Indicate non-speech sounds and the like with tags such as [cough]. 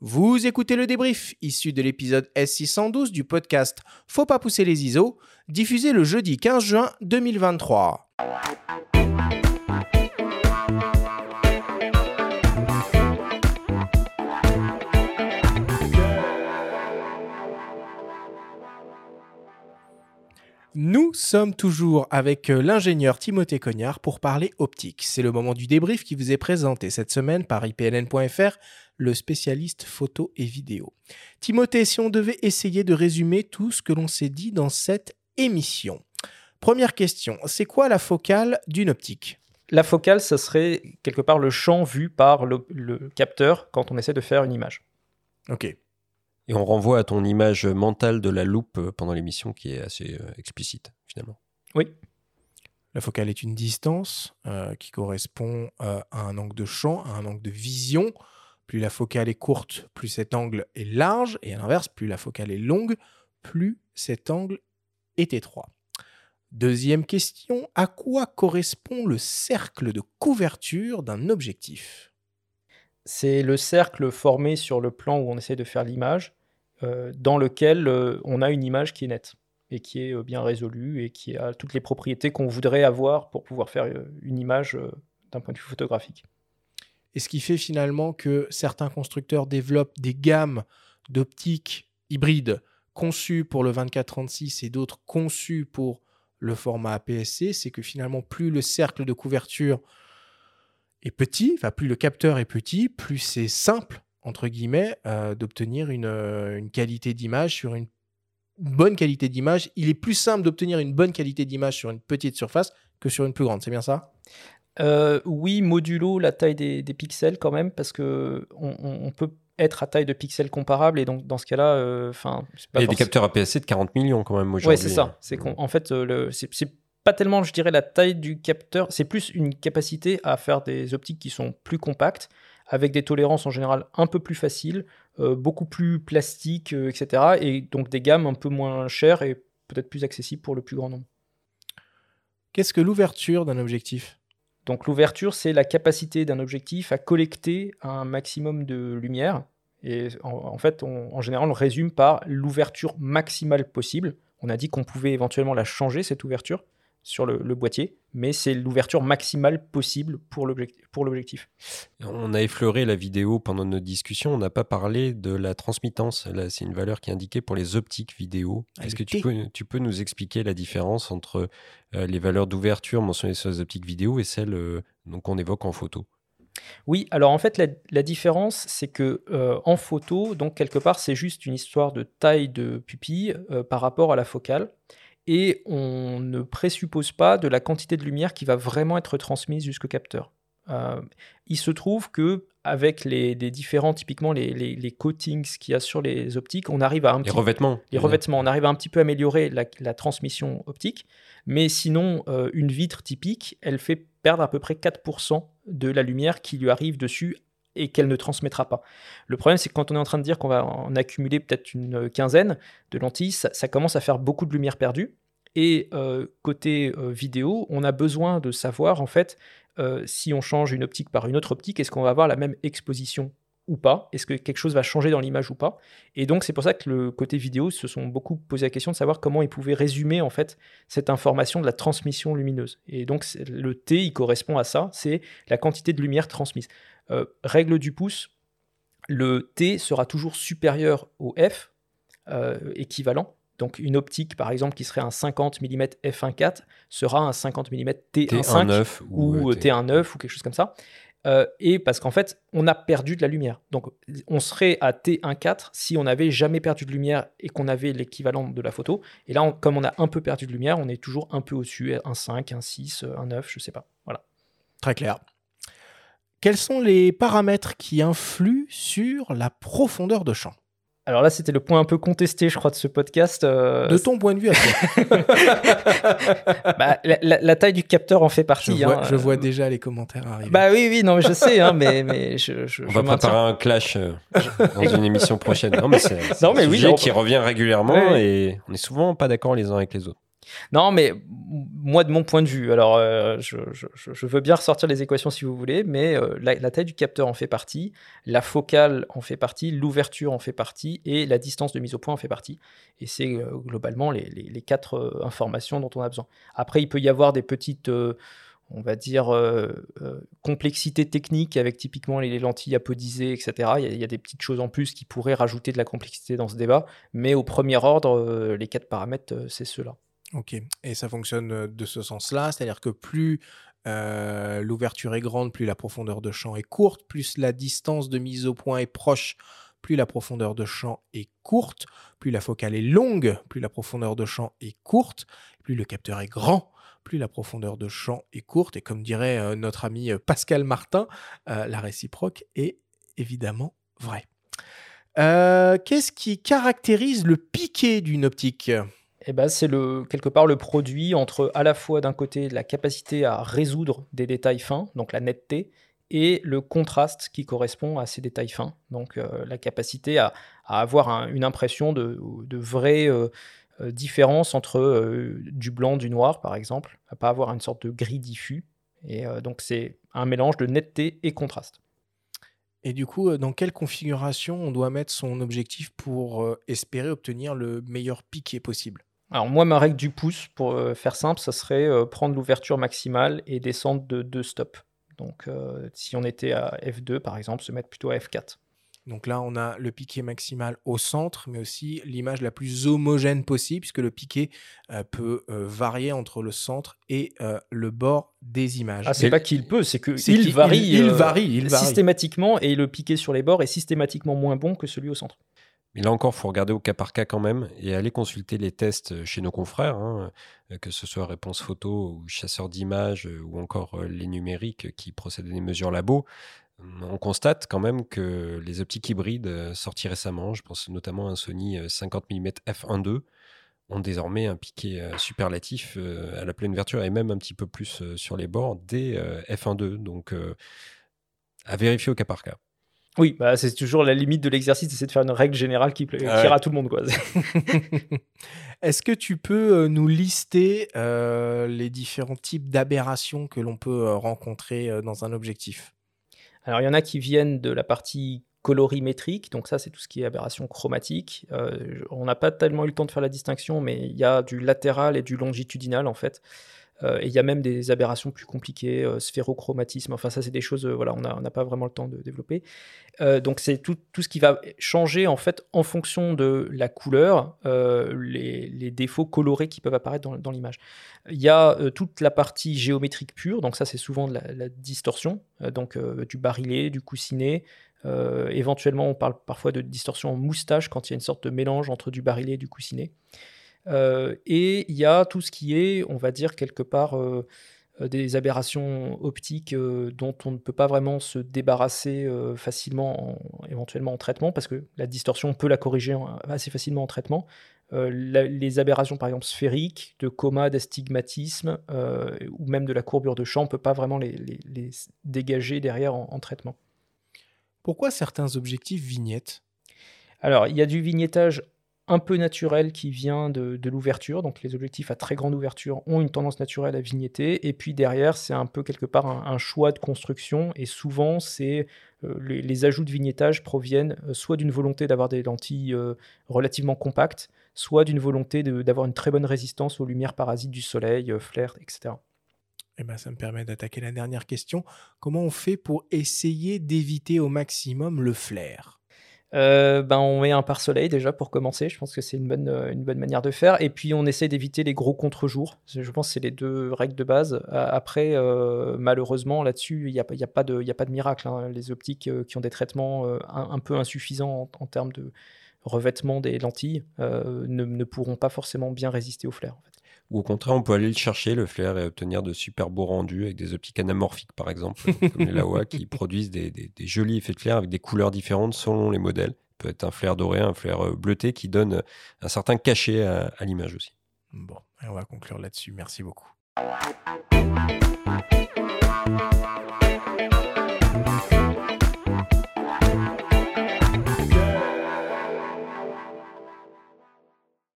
Vous écoutez le débrief issu de l'épisode S612 du podcast Faut pas pousser les ISO, diffusé le jeudi 15 juin 2023. Nous sommes toujours avec euh, l'ingénieur Timothée Cognard pour parler optique. C'est le moment du débrief qui vous est présenté cette semaine par IPLN.fr, le spécialiste photo et vidéo. Timothée, si on devait essayer de résumer tout ce que l'on s'est dit dans cette émission. Première question, c'est quoi la focale d'une optique? La focale, ce serait quelque part le champ vu par le, le capteur quand on essaie de faire une image. Ok. Et on renvoie à ton image mentale de la loupe pendant l'émission qui est assez euh, explicite finalement. Oui. La focale est une distance euh, qui correspond euh, à un angle de champ, à un angle de vision. Plus la focale est courte, plus cet angle est large. Et à l'inverse, plus la focale est longue, plus cet angle est étroit. Deuxième question, à quoi correspond le cercle de couverture d'un objectif? C'est le cercle formé sur le plan où on essaie de faire l'image, euh, dans lequel euh, on a une image qui est nette et qui est euh, bien résolue et qui a toutes les propriétés qu'on voudrait avoir pour pouvoir faire une image d'un point de vue photographique. Et ce qui fait finalement que certains constructeurs développent des gammes d'optiques hybrides conçues pour le 24-36 et d'autres conçues pour le format APS-C, c'est que finalement plus le cercle de couverture est petit, enfin plus le capteur est petit, plus c'est simple entre guillemets euh, d'obtenir euh, une qualité d'image sur une bonne qualité d'image. Il est plus simple d'obtenir une bonne qualité d'image sur une petite surface que sur une plus grande. C'est bien ça? Euh, oui, modulo la taille des, des pixels quand même, parce que on, on- on peut être à taille de pixels comparable, et donc dans ce cas-là, euh, enfin, c'est pas Il y a des capteurs APS-C de 40 millions quand même aujourd'hui. Ouais, c'est ça. C'est qu'en en fait, euh, le- c'est c'est pas tellement, je dirais, la taille du capteur, c'est plus une capacité à faire des optiques qui sont plus compactes, avec des tolérances en général un peu plus faciles, euh, beaucoup plus plastiques, euh, etc. Et donc des gammes un peu moins chères et peut-être plus accessibles pour le plus grand nombre. Qu'est-ce que l'ouverture d'un objectif? Donc l'ouverture, c'est la capacité d'un objectif à collecter un maximum de lumière. Et en, fait, on- en général, on le résume par l'ouverture maximale possible. On a dit qu'on pouvait éventuellement la changer, cette ouverture, sur le boîtier, mais c'est l'ouverture maximale possible pour l'objectif. On a effleuré la vidéo pendant notre discussion, on n'a pas parlé de la transmittance. Là, c'est une valeur qui est indiquée pour les optiques vidéo. Ah, Est-ce que tu peux, tu peux nous expliquer la différence entre euh, les valeurs d'ouverture mentionnées sur les optiques vidéo et celles euh, qu'on évoque en photo? Oui, alors en fait, la, la différence, c'est que euh, en photo, donc quelque part, c'est juste une histoire de taille de pupille euh, par rapport à la focale. Et on ne présuppose pas de la quantité de lumière qui va vraiment être transmise jusqu'au capteur. Euh, il se trouve que avec les, les différents, typiquement les, les, les coatings qu'il y a sur les optiques, on arrive à un Les petit revêtements les revêtements, on arrive à un petit peu améliorer la, la transmission optique, mais sinon, euh, une vitre typique, elle fait perdre à peu près 4% de la lumière qui lui arrive dessus et qu'elle ne transmettra pas. Le problème, c'est que quand on est en train de dire qu'on va en accumuler peut-être une quinzaine de lentilles, ça, commence à faire beaucoup de lumière perdue. Et euh, côté euh, vidéo, on a besoin de savoir, en fait, euh, si on change une optique par une autre optique, est-ce qu'on va avoir la même exposition ou pas Est-ce que quelque chose va changer dans l'image ou pas Et donc, c'est pour ça que le côté vidéo se sont beaucoup posé la question de savoir comment ils pouvaient résumer, en fait, cette information de la transmission lumineuse. Et donc, le T, il correspond à ça, c'est la quantité de lumière transmise. Euh, règle du pouce, le T sera toujours supérieur au F, euh, équivalent. Donc, une optique, par exemple, qui serait un 50 mm f1.4 sera un 50 mm T1.5 T1.9 ou euh, T1.9 ou quelque chose comme ça. Euh, et parce qu'en fait, on a perdu de la lumière. Donc, on serait à T1.4 si on n'avait jamais perdu de lumière et qu'on avait l'équivalent de la photo. Et là, on- comme on a un peu perdu de lumière, on est toujours un peu au-dessus, un 5, un 6, un 9, je sais pas. Voilà. Très clair. Quels sont les paramètres qui influent sur la profondeur de champ? Alors là, c'était le point un peu contesté, je crois, de ce podcast. euh, De ton point de vue à toi. [laughs] bah, la, la- la taille du capteur en fait je, partie. vois, hein. je vois déjà les commentaires arriver. Bah oui, oui, non, mais je sais, hein, mais, mais je, je, On je va maintiens. préparer un clash euh, dans une émission prochaine. Non, mais c'est un oui, sujet on- qui revient régulièrement Ouais. et on est souvent pas d'accord les uns avec les autres. Non, mais moi, de mon point de vue, alors euh, je, veux bien ressortir les équations si vous voulez, mais euh, la, taille du capteur en fait partie, la focale en fait partie, l'ouverture en fait partie et la distance de mise au point en fait partie. Et c'est euh, globalement les, quatre informations dont on a besoin. Après, il peut y avoir des petites on va dire, complexité technique avec typiquement les lentilles apodisées, etc. Il y, a, des petites choses en plus qui pourraient rajouter de la complexité dans ce débat, mais au premier ordre, les quatre paramètres, c'est ceux-là. Ok, et ça fonctionne de ce sens-là, c'est-à-dire que plus l'ouverture est grande, plus la profondeur de champ est courte, plus la distance de mise au point est proche, plus la profondeur de champ est courte, plus la focale est longue, plus la profondeur de champ est courte, plus le capteur est grand, plus la profondeur de champ est courte, et comme dirait notre ami Pascal Martin, la réciproque est évidemment vraie. Qu'est-ce qui caractérise le piqué d'une optique? Eh ben, c'est le, quelque part le produit entre à la fois d'un côté la capacité à résoudre des détails fins, donc la netteté, et le contraste qui correspond à ces détails fins, donc euh, la capacité à, avoir une impression de, de vraie euh, euh, différence entre du blanc, du noir par exemple, à pas avoir une sorte de gris diffus. Et donc c'est un mélange de netteté et contraste. Et du coup, dans quelle configuration on doit mettre son objectif pour espérer obtenir le meilleur piqué possible? Alors moi, ma règle du pouce, pour euh, faire simple, ça serait euh, prendre l'ouverture maximale et descendre de deux stops. Donc euh, si on était à F2 par exemple, se mettre plutôt à F4. Donc là, on a le piqué maximal au centre, mais aussi l'image la plus homogène possible, puisque le piqué peut varier entre le centre et le bord des images. Ah, c'est pas qu'il peut, c'est qu'il varie, il, varie, il varie systématiquement, et le piqué sur les bords est systématiquement moins bon que celui au centre. Mais là encore, il faut regarder au cas par cas quand même et aller consulter les tests chez nos confrères, hein, euh, que ce soit réponse photo ou chasseur d'images euh, ou encore euh, les numériques qui procèdent des mesures labo. On constate quand même que les optiques hybrides sorties récemment, je pense notamment à un Sony 50 mm f1.2, ont désormais un piqué superlatif à la pleine ouverture et même un petit peu plus sur les bords des f1.2. Donc à vérifier au cas par cas. Oui, bah, c'est toujours la limite de l'exercice, c'est de faire une règle générale qui, plaira à tout le monde. [laughs] Est-ce que tu peux euh, nous lister euh, les différents types d'aberrations que l'on peut euh, rencontrer dans un objectif? Alors, il y en a qui viennent de la partie colorimétrique, donc ça c'est tout ce qui est aberration chromatique. on n'a pas tellement eu le temps de faire la distinction, mais il y a du latéral et du longitudinal en fait. Euh, et il y a même des aberrations plus compliquées, euh, sphérochromatisme, enfin ça c'est des choses, euh, voilà, on n'a pas vraiment le temps de développer. donc c'est tout, ce qui va changer en fait en fonction de la couleur, les, défauts colorés qui peuvent apparaître dans, l'image. Il y a toute la partie géométrique pure, donc ça c'est souvent de la, la distorsion, donc du barillet, du coussinet, éventuellement, on parle parfois de distorsion en moustache quand il y a une sorte de mélange entre du barillet et du coussinet. Euh, et il y a tout ce qui est, on va dire, quelque part euh, euh, des aberrations optiques dont on ne peut pas vraiment se débarrasser facilement, éventuellement en traitement, parce que la distorsion, on peut la corriger assez facilement en traitement. les aberrations, par exemple, sphériques, de coma, d'astigmatisme, ou même de la courbure de champ, on ne peut pas vraiment les, dégager derrière en traitement. Pourquoi certains objectifs vignettes? Alors, il y a du vignettage un peu naturel qui vient de, l'ouverture. Donc les objectifs à très grande ouverture ont une tendance naturelle à vignetter. Et puis derrière, c'est un peu quelque part un, choix de construction. Et souvent, c'est euh, les, ajouts de vignettage proviennent euh, soit d'une volonté d'avoir des lentilles euh, relativement compactes, soit d'une volonté d'avoir une très bonne résistance aux lumières parasites du soleil, flair, etc. Eh ben, ça me permet d'attaquer la dernière question. Comment on fait pour essayer d'éviter au maximum le flair? Euh, ben on met un pare-soleil déjà pour commencer. Je pense que c'est une bonne, euh, une bonne manière de faire. Et puis on essaie d'éviter les gros contre-jours. Je pense que c'est les deux règles de base. Après, euh, malheureusement, là-dessus, il n'y a, a, pas de, a pas de miracle. Hein. Les optiques qui ont des traitements un, peu insuffisants en, termes de revêtement des lentilles ne, ne, pourront pas forcément bien résister au flair. Ou au contraire, on peut aller le chercher, le flair, et obtenir de super beaux rendus avec des optiques anamorphiques, par exemple, comme les Laowa, qui [laughs] produisent des, jolis effets de flair avec des couleurs différentes selon les modèles. peut être un flair doré, un flair euh, bleuté qui donne un certain cachet à, à l'image aussi. Bon, on va conclure là-dessus. Merci beaucoup.